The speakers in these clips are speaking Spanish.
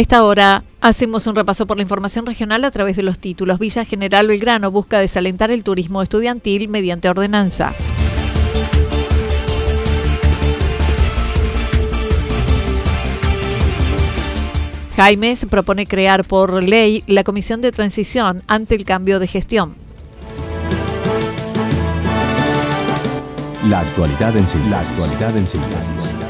A esta hora hacemos un repaso por la información regional a través de los títulos. Villa General Belgrano busca desalentar el turismo estudiantil mediante ordenanza. Jaimes propone crear por ley la comisión de transición ante el cambio de gestión. La actualidad en. La actualidad en síntesis.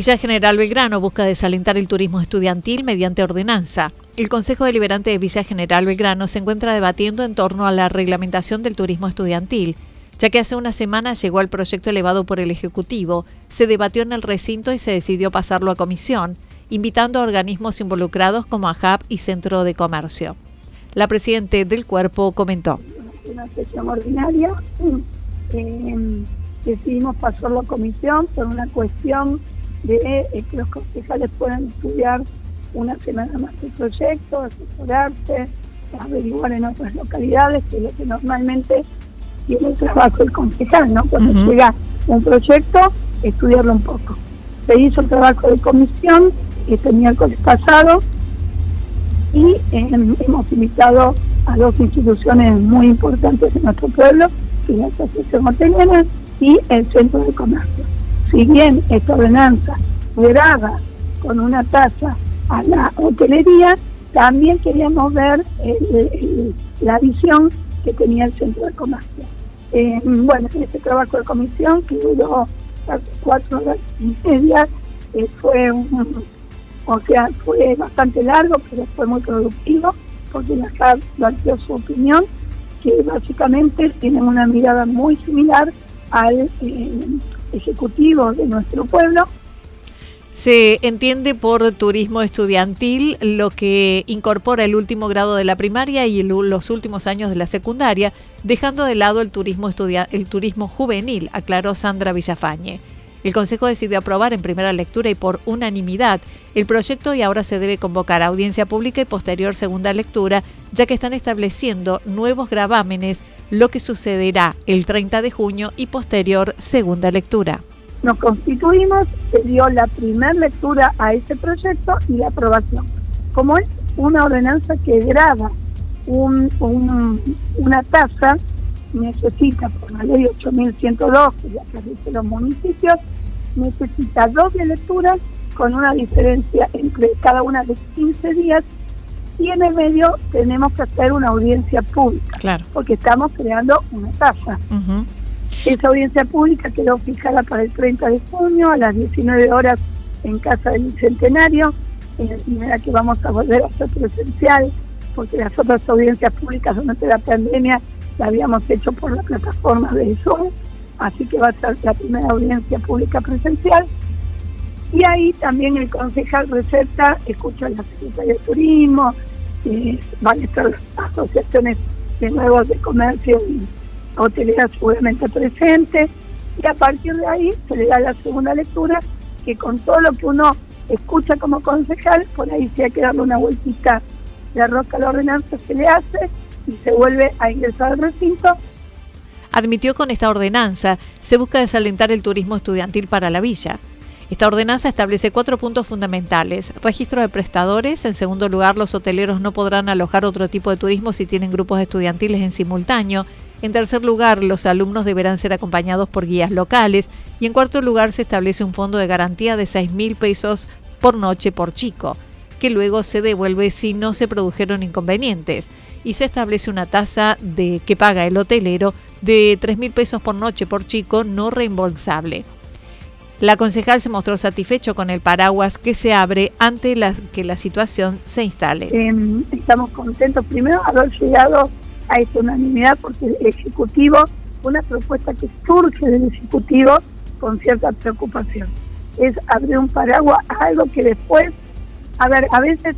Villa General Belgrano busca desalentar el turismo estudiantil mediante ordenanza. El Consejo Deliberante de Villa General Belgrano se encuentra debatiendo en torno a la reglamentación del turismo estudiantil, ya que hace una semana llegó el proyecto elevado por el Ejecutivo, se debatió en el recinto y se decidió pasarlo a comisión, invitando a organismos involucrados como AJAP y Centro de Comercio. La presidenta del cuerpo comentó. Una sesión ordinaria, eh, decidimos pasarlo a comisión por una cuestión de eh, que los concejales puedan estudiar una semana más el proyecto, asesorarse, averiguar en otras localidades, que es lo que normalmente tiene el trabajo el concejal, ¿no? Cuando llega un proyecto, estudiarlo un poco. Se hizo el trabajo de comisión este miércoles pasado y eh, hemos invitado a dos instituciones muy importantes de nuestro pueblo, que es la Asociación Hoteleras y el Centro de Comercio si bien esta ordenanza graba con una tasa a la hotelería, también queríamos ver la visión que tenía el centro de comercio. Eh, bueno, este trabajo de comisión que duró cuatro horas y media, eh, fue o sea, fue bastante largo, pero fue muy productivo, porque la JAB planteó su opinión, que básicamente tienen una mirada muy similar al eh, ejecutivo de nuestro pueblo. Se entiende por turismo estudiantil lo que incorpora el último grado de la primaria y los últimos años de la secundaria, dejando de lado el turismo, el turismo juvenil, aclaró Sandra Villafañe. El Consejo decidió aprobar en primera lectura y por unanimidad el proyecto y ahora se debe convocar a audiencia pública y posterior segunda lectura, ya que están estableciendo nuevos gravámenes lo que sucederá el 30 de junio y posterior segunda lectura. Nos constituimos, se dio la primera lectura a este proyecto y la aprobación. Como es una ordenanza que graba un, una tasa, necesita por la ley 8102, que ya dice los municipios, necesita doble lecturas con una diferencia entre cada una de 15 días y en el medio tenemos que hacer una audiencia pública, claro. porque estamos creando una tasa. Esa audiencia pública quedó fijada para el 30 de junio a las 19 horas en Casa del Bicentenario, en la primera que vamos a volver a hacer presencial, porque las otras audiencias públicas durante la pandemia la habíamos hecho por la plataforma de Zoom, así que va a ser la primera audiencia pública presencial. Y ahí también el concejal receta, escucha a la Secretaría de Turismo, van a estar asociaciones de nuevos de comercio hotelera seguramente presente, y a partir de ahí se le da la segunda lectura, que con todo lo que uno escucha como concejal, por ahí se hay que darle una vueltita de rosca a la ordenanza, se le hace y se vuelve a ingresar al recinto. Admitió con esta ordenanza se busca desalentar el turismo estudiantil para la villa. Esta ordenanza establece cuatro puntos fundamentales. Registro de prestadores. En segundo lugar, los hoteleros no podrán alojar otro tipo de turismo si tienen grupos estudiantiles en simultáneo. En tercer lugar, los alumnos deberán ser acompañados por guías locales. Y en cuarto lugar, se establece un fondo de garantía de 6 mil pesos por noche por chico, que luego se devuelve si no se produjeron inconvenientes. Y se establece una tasa de que paga el hotelero de 3 mil pesos por noche por chico no reembolsable. La concejal se mostró satisfecho con el paraguas que se abre ante la, que la situación se instale. Em, estamos contentos primero de haber llegado a esta unanimidad porque el Ejecutivo, una propuesta que surge del Ejecutivo con cierta preocupación, es abrir un paraguas a algo que después, a ver, a veces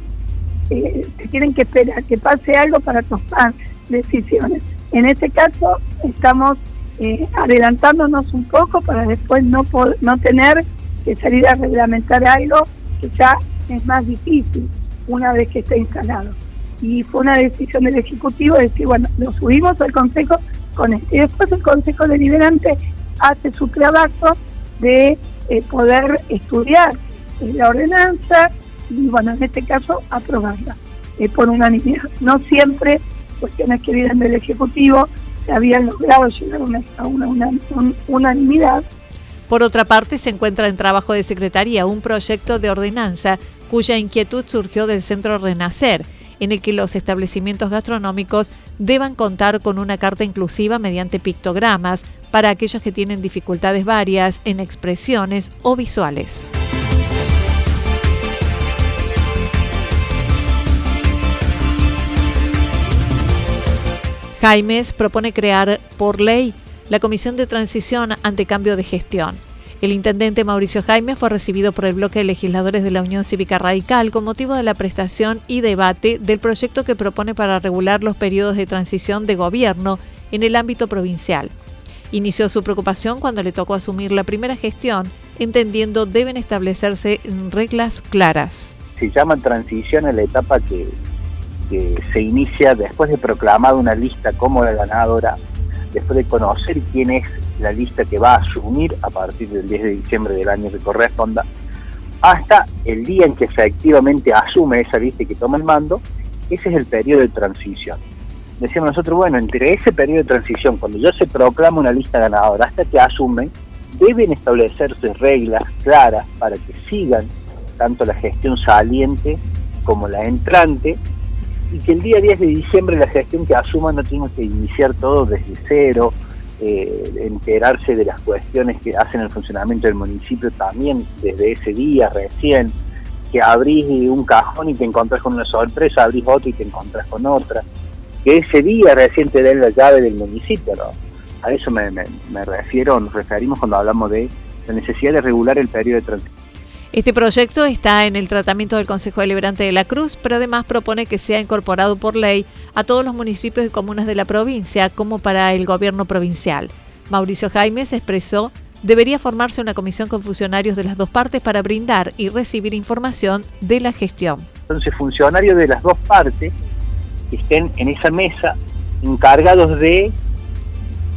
eh, tienen que esperar que pase algo para tomar decisiones. En este caso estamos eh, adelantándonos un poco para después no, no tener que salir a reglamentar algo que ya es más difícil una vez que esté instalado. Y fue una decisión del Ejecutivo de decir, bueno, lo subimos al Consejo con este. Y después el Consejo Deliberante hace su trabajo de eh, poder estudiar la ordenanza y, bueno, en este caso, aprobarla eh, por unanimidad. No siempre cuestiones que vienen del Ejecutivo se logrado llegar a una, una, unanimidad. Por otra parte, se encuentra en trabajo de secretaría un proyecto de ordenanza cuya inquietud surgió del Centro Renacer, en el que los establecimientos gastronómicos deban contar con una carta inclusiva mediante pictogramas para aquellos que tienen dificultades varias en expresiones o visuales. Jaimes propone crear por ley la Comisión de Transición ante Cambio de Gestión. El intendente Mauricio Jaime fue recibido por el bloque de legisladores de la Unión Cívica Radical con motivo de la prestación y debate del proyecto que propone para regular los periodos de transición de gobierno en el ámbito provincial. Inició su preocupación cuando le tocó asumir la primera gestión, entendiendo deben establecerse reglas claras. Se llama transición en la etapa que se inicia después de proclamar una lista como la ganadora, después de conocer quién es la lista que va a asumir a partir del 10 de diciembre del año que corresponda, hasta el día en que efectivamente asume esa lista y que toma el mando, ese es el periodo de transición. Decíamos nosotros, bueno, entre ese periodo de transición, cuando ya se proclama una lista ganadora, hasta que asumen, deben establecerse reglas claras para que sigan tanto la gestión saliente como la entrante y que el día 10 de diciembre la gestión que asuma no tenga que iniciar todo desde cero, eh, enterarse de las cuestiones que hacen el funcionamiento del municipio también desde ese día recién, que abrís un cajón y te encontrás con una sorpresa, abrís otro y te encontrás con otra, que ese día recién te den la llave del municipio, ¿no? A eso me, me refiero, nos referimos cuando hablamos de la necesidad de regular el periodo de transición. Este proyecto está en el tratamiento del Consejo Deliberante de la Cruz, pero además propone que sea incorporado por ley a todos los municipios y comunas de la provincia, como para el gobierno provincial. Mauricio Jaimes expresó debería formarse una comisión con funcionarios de las dos partes para brindar y recibir información de la gestión. Entonces, funcionarios de las dos partes que estén en esa mesa encargados de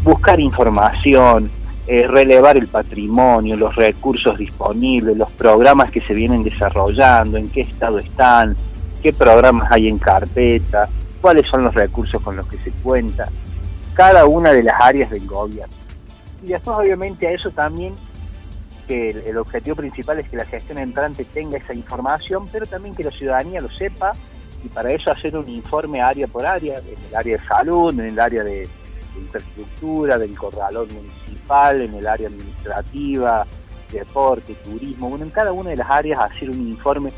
buscar información, eh, relevar el patrimonio, los recursos disponibles, los programas que se vienen desarrollando, en qué estado están, qué programas hay en carpeta, cuáles son los recursos con los que se cuenta, cada una de las áreas del gobierno. Y después obviamente a eso también que el, objetivo principal es que la gestión entrante tenga esa información, pero también que la ciudadanía lo sepa y para eso hacer un informe área por área, en el área de salud, en el área de, infraestructura, del corralón municipal, en el área administrativa, deporte, turismo, bueno, en cada una de las áreas hacer un informe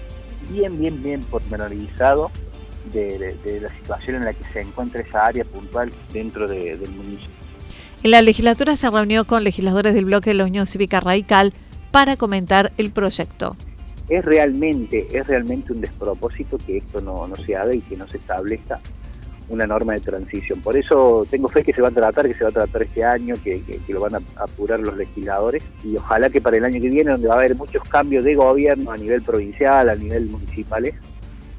bien, bien, bien pormenorizado de, de, la situación en la que se encuentra esa área puntual dentro del municipio. En la legislatura se reunió con legisladores del bloque de la Unión Cívica Radical para comentar el proyecto. Es realmente, es realmente un despropósito que esto no, no se haga y que no se establezca una norma de transición. Por eso tengo fe que se va a tratar, que se va a tratar este año, que, lo van a apurar los legisladores y ojalá que para el año que viene, donde va a haber muchos cambios de gobierno a nivel provincial, a nivel municipal,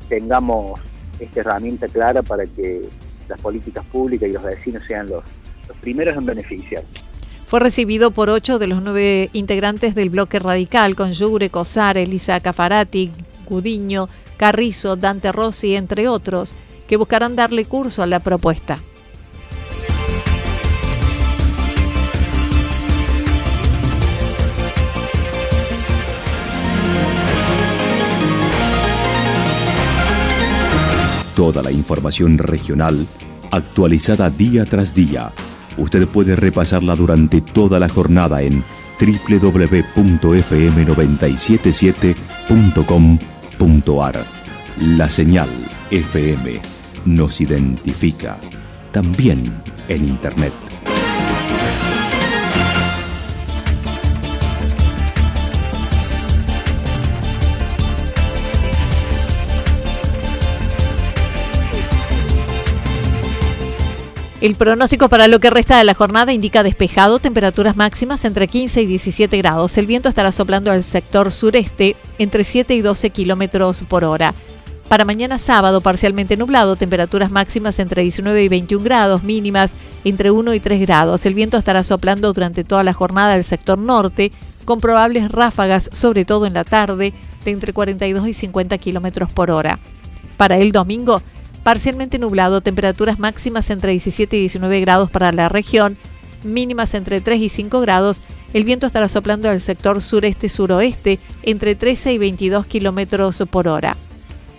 tengamos esta herramienta clara para que las políticas públicas y los vecinos sean los, primeros en beneficiar. Fue recibido por ocho de los nueve integrantes del bloque radical, con Yure, Cosar, Elisa Cafarati, Gudiño, Carrizo, Dante Rossi, entre otros, que buscarán darle curso a la propuesta. Toda la información regional actualizada día tras día. Usted puede repasarla durante toda la jornada en www.fm977.com.ar. La señal FM nos identifica también en Internet. El pronóstico para lo que resta de la jornada indica despejado, temperaturas máximas entre 15 y 17 grados. El viento estará soplando al sector sureste entre 7 y 12 kilómetros por hora. Para mañana sábado, parcialmente nublado, temperaturas máximas entre 19 y 21 grados, mínimas entre 1 y 3 grados. El viento estará soplando durante toda la jornada del sector norte, con probables ráfagas, sobre todo en la tarde, de entre 42 y 50 kilómetros por hora. Para el domingo, Parcialmente nublado, temperaturas máximas entre 17 y 19 grados para la región, mínimas entre 3 y 5 grados. El viento estará soplando al sector sureste-suroeste entre 13 y 22 kilómetros por hora.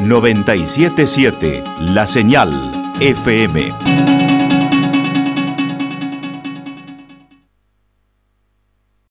977 La Señal FM.